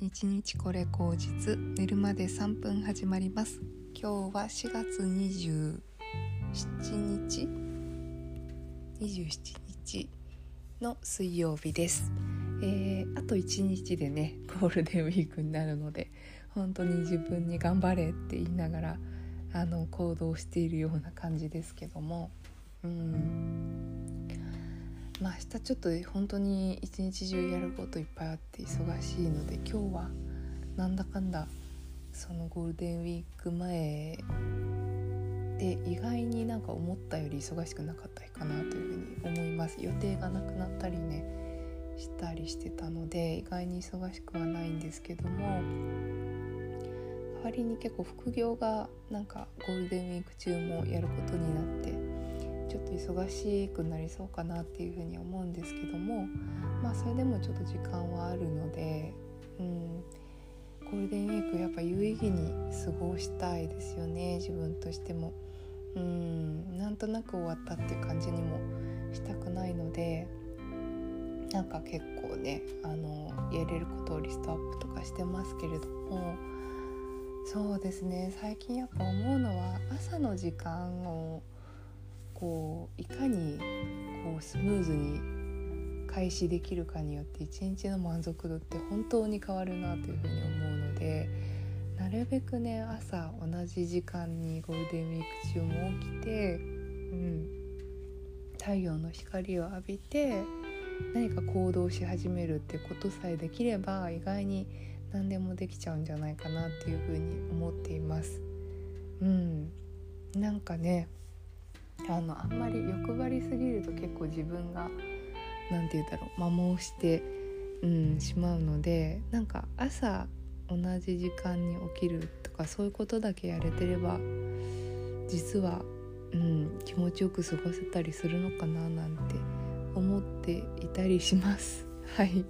1日これ口実寝るまで3分始まります。今日は4月27日27日の水曜日です、えーあと1日でねゴールデンウィークになるので本当に自分に頑張れって言いながらあの行動しているような感じですけども。うん。まあ明日ちょっと本当に一日中やることいっぱいあって忙しいので今日はなんだかんだそのゴールデンウィーク前で意外になんか思ったより忙しくなかった日かなというふうに思います。予定がなくなったりねしたりしてたので意外に忙しくはないんですけども代わりに結構副業がなんかゴールデンウィーク中もやることになってちょっと忙しくなりそうかなっていうふうに思うんですけどもまあそれでもちょっと時間はあるので、うん、ゴールデンウィークやっぱ有意義に過ごしたいですよね自分としても。うんなんとなく終わったっていう感じにもしたくないのでなんか結構ねあのやれることをリストアップとかしてますけれどもそうですね最近やっぱ思うのは朝の時間をこういかにこうスムーズに開始できるかによって一日の満足度って本当に変わるなというふうに思うのでなるべくね朝同じ時間にゴールデンウィーク中も起きて、うん、太陽の光を浴びて何か行動し始めるってことさえできれば意外に何でもできちゃうんじゃないかなっていうふうに思っています。うん、なんかねあのあんまり欲張りすぎると結構自分が何て言うんだろう摩耗して、うん、しまうのでなんか朝同じ時間に起きるとかそういうことだけやれてれば実は、うん、気持ちよく過ごせたりするのかななんて思っていたりします。はい。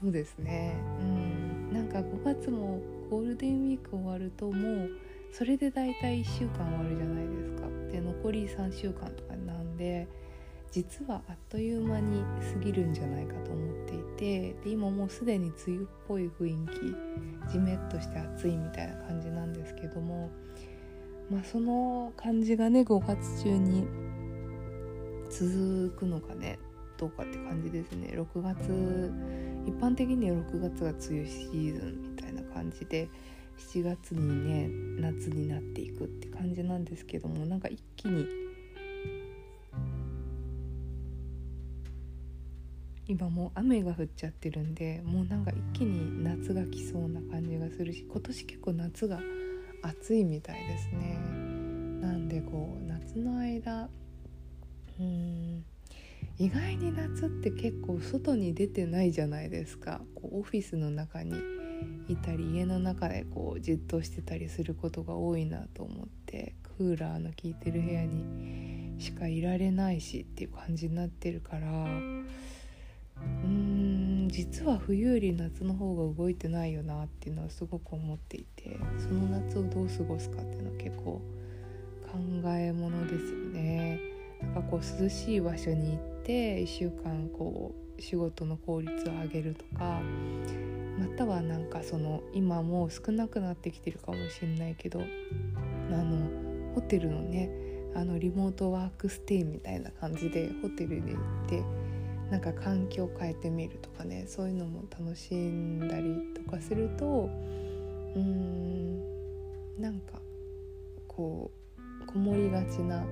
そうですね、うん、なんか5月もゴールデンウィーク終わるともうそれで大体1週間終わるじゃないですで残り3週間とかなんで実はあっという間に過ぎるんじゃないかと思っていてで今もうすでに梅雨っぽい雰囲気じめっとして暑いみたいな感じなんですけどもまあその感じがね5月中に続くのかねどうかって感じですね。6月一般的には6月が梅雨シーズンみたいな感じで7月にね夏になっていくって感じなんですけどもなんか一気に今もう雨が降っちゃってるんでもうなんか一気に夏が来そうな感じがするし今年結構夏が暑いみたいですね。なんでこう夏の間うん意外に夏って結構外に出てないじゃないですか。こうオフィスの中に。いたり家の中でこうじっとしてたりすることが多いなと思ってクーラーの効いてる部屋にしかいられないしっていう感じになってるからうーん実は冬より夏の方が動いてないよなっていうのはすごく思っていてその夏をどう過ごすかっていうのは結構考えものですよね。なんかこう涼しい場所に行って1週間こう仕事の効率を上げるとかまたはなんかその今もう少なくなってきてるかもしれないけどあのホテルのねあのリモートワークステイみたいな感じでホテルに行ってなんか環境を変えてみるとかねそういうのも楽しんだりとかするとうーんなんかこうこもりがちな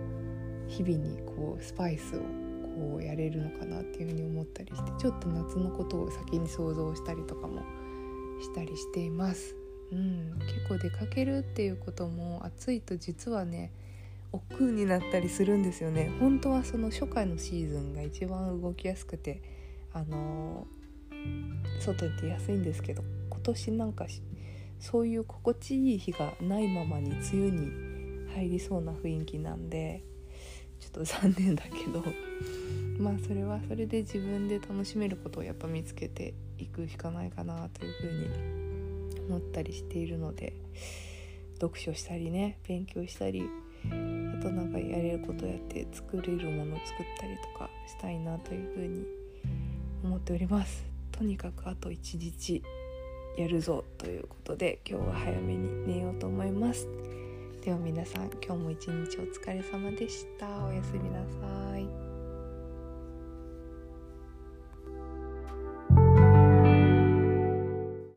日々にこうスパイスをこうやれるのかなっていうふうに思ったりしてちょっと夏のことを先に想像したりとかもしたりしています。うん、結構出かけるっていうことも暑いと実はね億劫になったりするんですよね本当はその初夏のシーズンが一番動きやすくてあのー外に出やすいんですけど今年なんかそういう心地いい日がないままに梅雨に入りそうな雰囲気なんでちょっと残念だけど まあそれはそれで自分で楽しめることをやっぱ見つけていくしかないかなというふうに思ったりしているので読書したりね勉強したりあとなんかやれることやって作れるものを作ったりとかしたいなというふうに思っております。とにかくあと1日やるぞということで今日は早めに寝ようと思います。では皆さん今日も一日お疲れ様でした。おやすみなさい。